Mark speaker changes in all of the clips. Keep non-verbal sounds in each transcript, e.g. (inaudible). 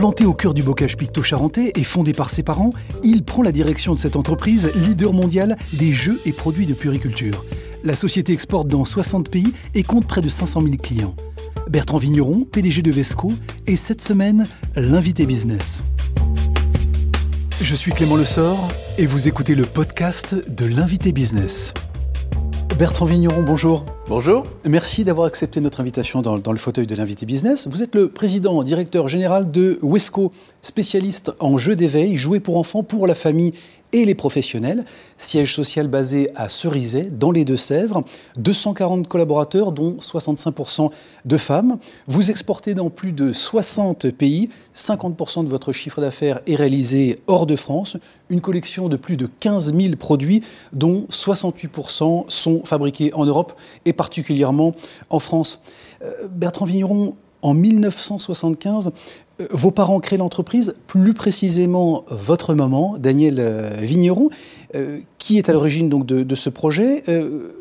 Speaker 1: Planté au cœur du bocage picto-charentais et fondé par ses parents, il prend la direction de cette entreprise, leader mondial des jeux et produits de puriculture. La société exporte dans 60 pays et compte près de 500 000 clients. Bertrand Vigneron, PDG de Vesco, est cette semaine l'invité business. Je suis Clément Lessort et vous écoutez le podcast de l'invité business. Bertrand Vigneron, bonjour.
Speaker 2: Bonjour.
Speaker 1: Merci d'avoir accepté notre invitation dans, le fauteuil de l'invité business. Vous êtes le président, directeur général de Wesco, spécialiste en jeux d'éveil, jouets pour enfants, pour la famille et les professionnels. Siège social basé à Cerizay, dans les Deux-Sèvres. 240 collaborateurs, dont 65% de femmes. Vous exportez dans plus de 60 pays. 50% de votre chiffre d'affaires est réalisé hors de France. Une collection de plus de 15 000 produits, dont 68% sont fabriqués en Europe et particulièrement en France. Euh, Bertrand Vigneron, en 1975, euh, vos parents créent l'entreprise, plus précisément votre maman, Danielle euh, Vigneron, euh, qui est à l'origine donc de, ce projet?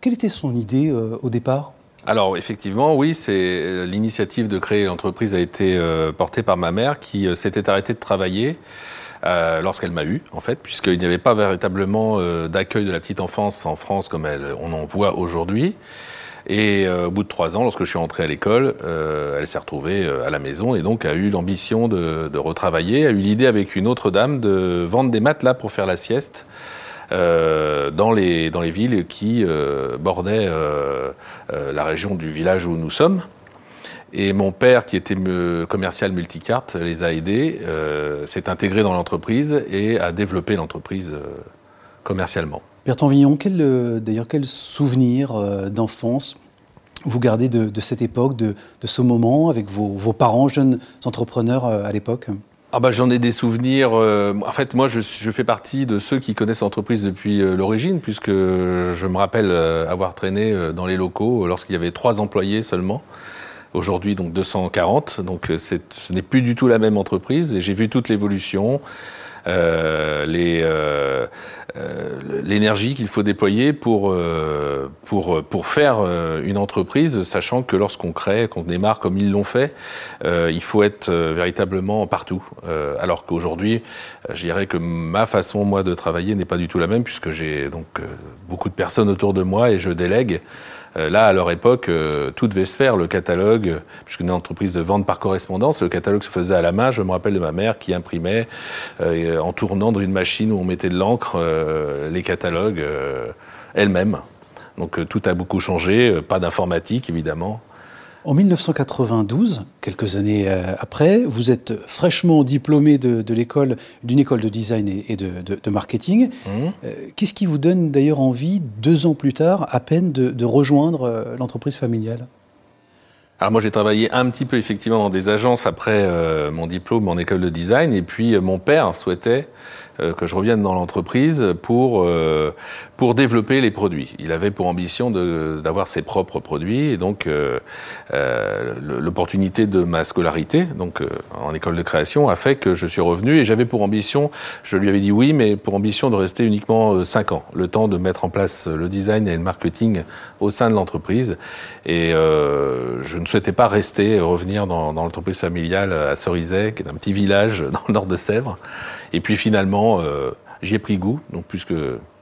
Speaker 1: quelle était son idée au départ?
Speaker 2: Alors effectivement, oui, c'est l'initiative de créer l'entreprise a été portée par ma mère qui s'était arrêtée de travailler lorsqu'elle m'a eu, en fait, puisqu'il n'y avait pas véritablement d'accueil de la petite enfance en France comme on en voit aujourd'hui. Et euh, au bout de trois ans, lorsque je suis rentré à l'école, euh, elle s'est retrouvée euh, à la maison et donc a eu l'ambition de, retravailler, a eu l'idée avec une autre dame de vendre des matelas pour faire la sieste. dans, les, dans les villes qui bordaient la région du village où nous sommes. Et mon père, qui était commercial multicarte, les a aidés, s'est intégré dans l'entreprise et a développé l'entreprise commercialement.
Speaker 1: Bertrand Villon, quel, euh, d'ailleurs, quel souvenir euh, d'enfance vous gardez de, cette époque, de, ce moment, avec vos, parents, jeunes entrepreneurs euh, à l'époque?
Speaker 2: Ah bah, J'en ai des souvenirs. en fait, moi, je, je, fais partie de ceux qui connaissent l'entreprise depuis l'origine, puisque je me rappelle avoir traîné dans les locaux lorsqu'il y avait trois employés seulement. Aujourd'hui, donc 240. Donc, ce n'est plus du tout la même entreprise. Et j'ai vu toute l'évolution. Euh, euh, euh, l'énergie qu'il faut déployer pour, pour, pour faire une entreprise, sachant que lorsqu'on crée, qu'on démarre comme ils l'ont fait, il faut être véritablement partout. alors qu'aujourd'hui, je dirais que ma façon, moi, de travailler n'est pas du tout la même, puisque j'ai donc beaucoup de personnes autour de moi et je délègue. Euh, là, à leur époque, euh, tout devait se faire. Le catalogue, puisque une entreprise de vente par correspondance, le catalogue se faisait à la main. Je me rappelle de ma mère qui imprimait euh, en tournant dans une machine où on mettait de l'encre les catalogues elle-même. Donc tout a beaucoup changé, pas d'informatique évidemment.
Speaker 1: En 1992, quelques années euh, après, vous êtes fraîchement diplômé de, l'école, d'une école de design et, de, marketing. Mmh. Euh, qu'est-ce qui vous donne d'ailleurs envie, deux ans plus tard, à peine, de, rejoindre euh, l'entreprise familiale?
Speaker 2: Alors moi j'ai travaillé un petit peu effectivement dans des agences après mon diplôme en école de design et puis mon père souhaitait que je revienne dans l'entreprise pour, euh, pour développer les produits. Il avait pour ambition d'avoir ses propres produits et donc euh, l'opportunité de ma scolarité, donc en école de création, a fait que je suis revenu et j'avais pour ambition, je lui avais dit oui, mais pour ambition de rester uniquement 5 ans, le temps de mettre en place le design et le marketing au sein de l'entreprise. Et je ne souhaitais pas rester, revenir dans, dans l'entreprise familiale à Cerizay, qui est un petit village (laughs) dans le nord de Sèvres. Et puis finalement, euh, j'y ai pris goût, donc puisque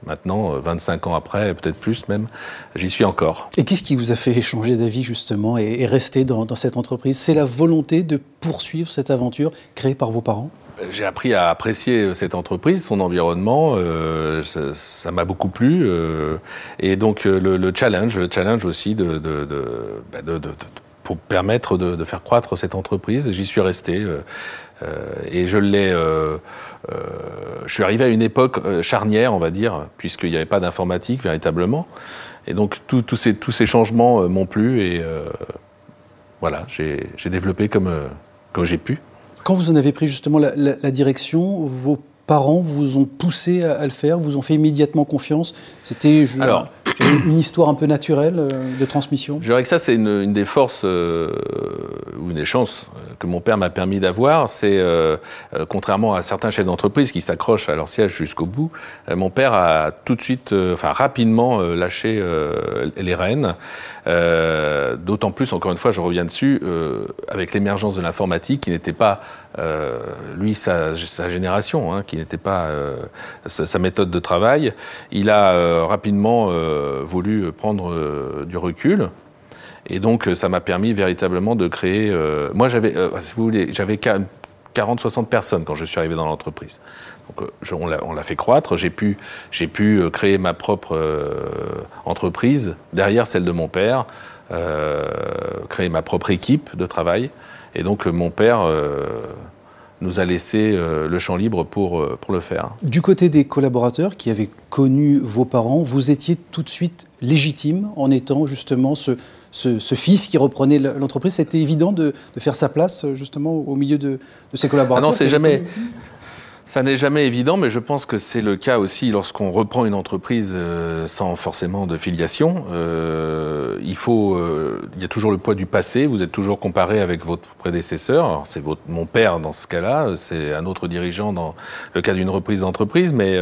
Speaker 2: maintenant, 25 euh, ans après, peut-être plus même, j'y suis encore.
Speaker 1: Et qu'est-ce qui vous a fait changer d'avis justement et, rester dans, cette entreprise? C'est la volonté de poursuivre cette aventure créée par vos parents?
Speaker 2: J'ai appris à apprécier cette entreprise, son environnement. Euh, ça m'a beaucoup plu. et donc le, challenge, le challenge aussi de, de, de, bah, pour permettre de, faire croître cette entreprise. J'y suis resté. et je l'ai euh, je suis arrivé à une époque euh, charnière, on va dire, puisqu'il n'y avait pas d'informatique véritablement. Et donc tous ces, tous ces changements euh, m'ont plu et voilà, j'ai développppé comme, comme j'ai pu.
Speaker 1: Quand vous en avez pris justement la, la direction, vos parents vous ont poussé à, le faire, vous ont fait immédiatement confiance? C'était une histoire un peu naturelle euh, de transmission?
Speaker 2: Je dirais que ça, c'est une, des forces euh, ou une des chances que mon père m'a permis d'avoir, c'est contrairement à certains chefs d'entreprise qui s'accrochent à leur siège jusqu'au bout, mon père a tout de suite, enfin rapidement lâché les rênes. D'autant plus, encore une fois, je reviens dessus, avec l'émergence de l'informatique qui n'était pas lui sa, génération, hein, qui n'était pas sa, méthode de travail, il a rapidement voulu prendre du recul. Et donc, ça m'a permis véritablement de créer. moi, j'avais, si vous voulez, j'avais 40-60 personnes quand je suis arrivé dans l'entreprise. Donc, on l'a fait croître. J'ai pu, pu créer ma propre entreprise derrière celle de mon père, créer ma propre équipe de travail. Et donc, mon père nous a laissé euh, le champ libre pour, euh, pour le faire.
Speaker 1: Du côté des collaborateurs qui avaient connu vos parents, vous étiez tout de suite légitime en étant justement ce, ce, fils qui reprenait l'entreprise. C'était évident de, de, faire sa place justement au milieu de, de ses collaborateurs.
Speaker 2: Ah non, c'est jamais. Ça n'est jamais évident, mais je pense que c'est le cas aussi lorsqu'on reprend une entreprise euh, sans forcément de filiation. Euh, il faut, euh, il y a toujours le poids du passé. Vous êtes toujours comparé avec votre prédécesseur. C'est votre, mon père dans ce cas-là. C'est un autre dirigeant dans le cas d'une reprise d'entreprise. Mais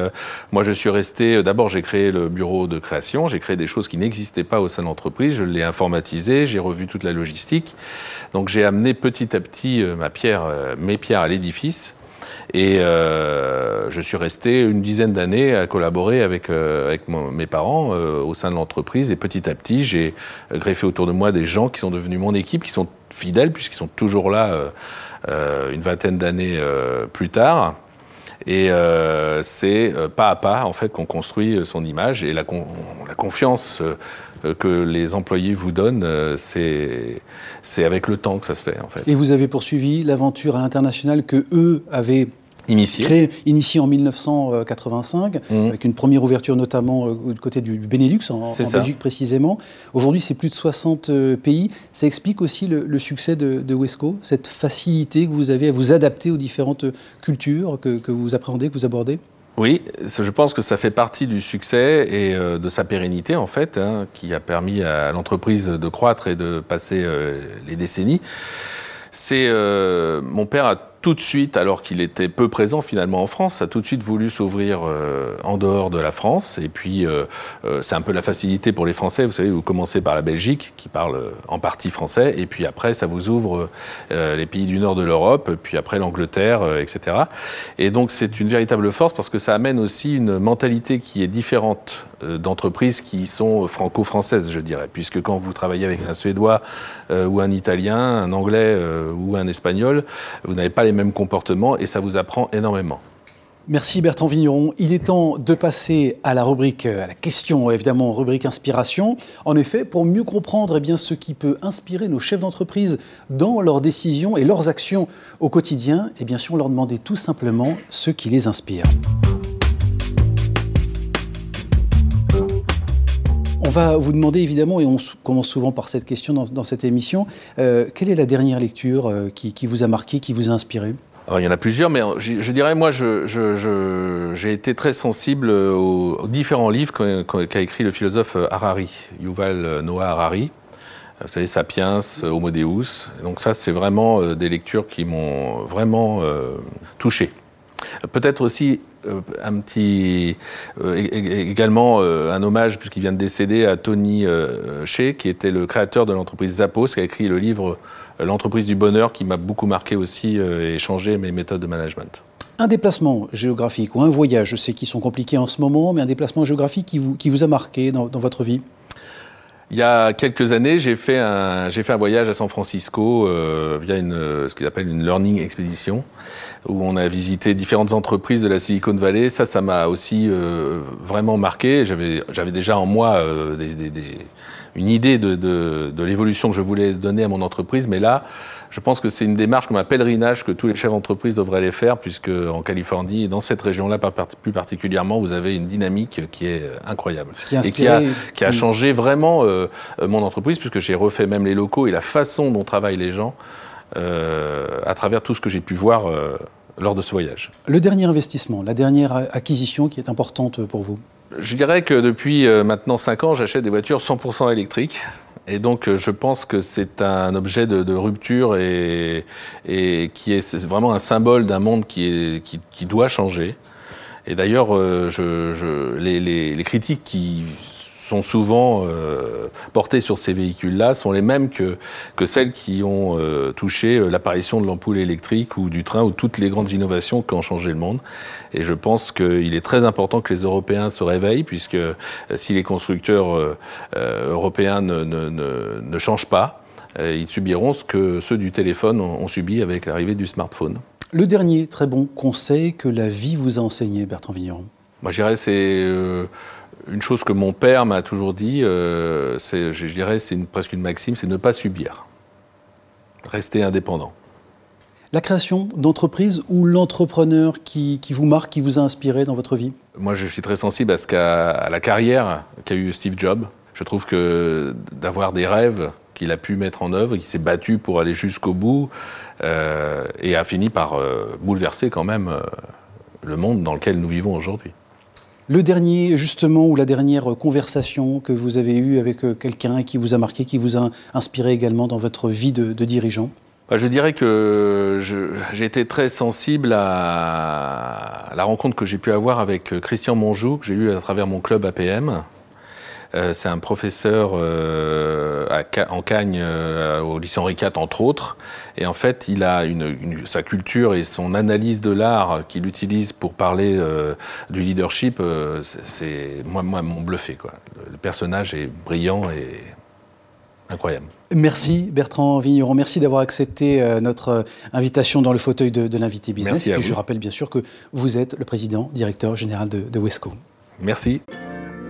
Speaker 2: moi, je suis resté. D'abord, j'ai créé le bureau de création. J'ai créé des choses qui n'existaient pas au sein de l'entreprise. Je l'ai informatisé. J'ai revu toute la logistique. Donc, j'ai amené petit à petit ma pierre, mes pierres à l'édifice. Et euh, je suis resté une dizaine d'années à collaborer avec, euh, mes parents euh, au sein de l'entreprise. Et petit à petit, j'ai greffé autour de moi des gens qui sont devenus mon équipe, qui sont fidèles, puisqu'ils sont toujours là une vingtaine d'années plus tard. Et c'est pas à pas en fait qu'on construit son image et la, confiance que les employés vous donnent, c'est c'est avec le temps que ça se fait en fait.
Speaker 1: Et vous avez poursuivi l'aventure à l'international que eux avaient
Speaker 2: Initié.
Speaker 1: Créé, initié en 1985, mmh. avec une première ouverture notamment euh, du côté du Benelux, en, en Belgique précisément. Aujourd'hui, c'est plus de 60 euh, pays. Ça explique aussi le, succès de, de, Wesco, cette facilité que vous avez à vous adapter aux différentes cultures que, que vous appréhendez, que vous abordez?
Speaker 2: Oui, je pense que ça fait partie du succès et euh, de sa pérennité, en fait, hein, qui a permis à l'entreprise de croître et de passer les décennies. C'est mon père a tout de suite, alors qu'il était peu présent finalement en France, a tout de suite voulu s'ouvrir euh, en dehors de la France. Et puis, euh, euh, c'est un peu la facilité pour les Français. Vous savez, vous commencez par la Belgique, qui parle en partie français, et puis après, ça vous ouvre les pays du nord de l'Europe, puis après l'Angleterre, etc. Et donc, c'est une véritable force parce que ça amène aussi une mentalité qui est différente d'entreprises qui sont franco-françaises, je dirais, puisque quand vous travaillez avec un Suédois ou un Italien, un Anglais ou un Espagnol, vous n'avez pas les mêmes comportements et ça vous apprend énormément.
Speaker 1: Merci Bertrand Vigneron. Il est temps de passer à la rubrique, à la question évidemment, rubrique inspiration. En effet, pour mieux comprendre eh bien, ce qui peut inspirer nos chefs d'entreprise dans leurs décisions et leurs actions au quotidien, et eh bien sûr leur demander tout simplement ce qui les inspire. Va vous demander évidemment, et on commence souvent par cette question dans, cette émission, euh, quelle est la dernière lecture euh, qui, vous a marqué, qui vous a inspiré?
Speaker 2: Il y en a plusieurs, mais je, dirais, moi, j'ai été très sensible aux, différents livres qu'a écrit le philosophe Harari, Yuval Noah Harari. Vous savez, Sapiens, Homo Deus. Donc ça, c'est vraiment des lectures qui m'ont vraiment touché. Peut-être aussi euh, un petit, euh, également euh, un hommage, puisqu'il vient de décéder, à Tony Shea, qui était le créateur de l'entreprise Zappos, qui a écrit le livre L'entreprise du bonheur, qui m'a beaucoup marqué aussi et changé mes méthodes de management.
Speaker 1: Un déplacement géographique ou un voyage, je sais qu'ils sont compliqués en ce moment, mais un déplacement géographique qui vous, a marqué dans votre vie?
Speaker 2: Il y a quelques années, j'ai fait un, j'ai fait un voyage à San Francisco euh, via une, ce qu'ils appellent une learning expedition, où on a visité différentes entreprises de la Silicon Valley. Ça, ça m'a aussi euh, vraiment marqué. J'avais, j'avais déjà en moi euh, des, des, des, une idée de, de, de l'évolution que je voulais donner à mon entreprise, mais là, je pense que c'est une démarche comme un pèlerinage que tous les chefs d'entreprise devraient les faire, puisque en Californie et dans cette région-là plus particulièrement, vous avez une dynamique qui est incroyable.
Speaker 1: Ce qui a
Speaker 2: et qui a, qui a changé vraiment euh, mon entreprise, puisque j'ai refait même les locaux et la façon dont travaillent les gens euh, à travers tout ce que j'ai pu voir euh, lors de ce voyage.
Speaker 1: Le dernier investissement, la dernière acquisition qui est importante pour vous?
Speaker 2: Je dirais que depuis maintenant 5 ans, j'achète des voitures 100% électriques. Et donc, je pense que c'est un objet de, rupture et, et, qui est, vraiment un symbole d'un monde qui, est, qui, qui, doit changer. Et d'ailleurs, je, je, les, les, les, critiques qui sont souvent euh, portées sur ces véhicules-là sont les mêmes que, que celles qui ont euh, touché euh, l'apparition de l'ampoule électrique ou du train ou toutes les grandes innovations qui ont changé le monde. Et je pense qu'il est très important que les Européens se réveillent, puisque si les constructeurs européens ne, ne, ne, ne, changent pas, ils subiront ce que ceux du téléphone ont, ont subi avec l'arrivée du smartphone.
Speaker 1: Le dernier très bon conseil que la vie vous a enseigné, Bertrand Vigneron?
Speaker 2: Moi, je dirais c'est une chose que mon père m'a toujours dit, euh, je dirais, c'est presque une maxime, c'est ne pas subir. Rester indépendant.
Speaker 1: La création d'entreprise ou l'entrepreneur qui, vous marque, qui vous a inspiré dans votre vie?
Speaker 2: Moi, je suis très sensible à, ce qu'à, la carrière qu'a eu Steve Jobs. Je trouve que d'avoir des rêves qu'il a pu mettre en œuvre, qu'il s'est battu pour aller jusqu'au bout, euh, et a fini par euh, bouleverser quand même le monde dans lequel nous vivons aujourd'hui.
Speaker 1: Le dernier, justement, ou la dernière conversation que vous avez eue avec euh, quelqu'un qui vous a marqué, qui vous a inspiré également dans votre vie de, dirigeant?
Speaker 2: Bah, je dirais que j'ai été très sensible à la rencontre que j'ai pu avoir avec euh, Christian Monjou, que j'ai eu à travers mon club APM, c'est un professeur euh, en Cagne, euh, au lycée Henri IV, entre autres. Et en fait, il a une, sa culture et son analyse de l'art qu'il utilise pour parler du leadership, c'est moi, moi, m'ont bluffé. Quoi. Le, personnage est brillant et incroyable.
Speaker 1: Merci Bertrand Vigneron, merci d'avoir accepté notre invitation dans le fauteuil de, l'invité business.
Speaker 2: et
Speaker 1: je rappelle bien sûr que vous êtes le président, directeur général de, de Wesco.
Speaker 2: Merci.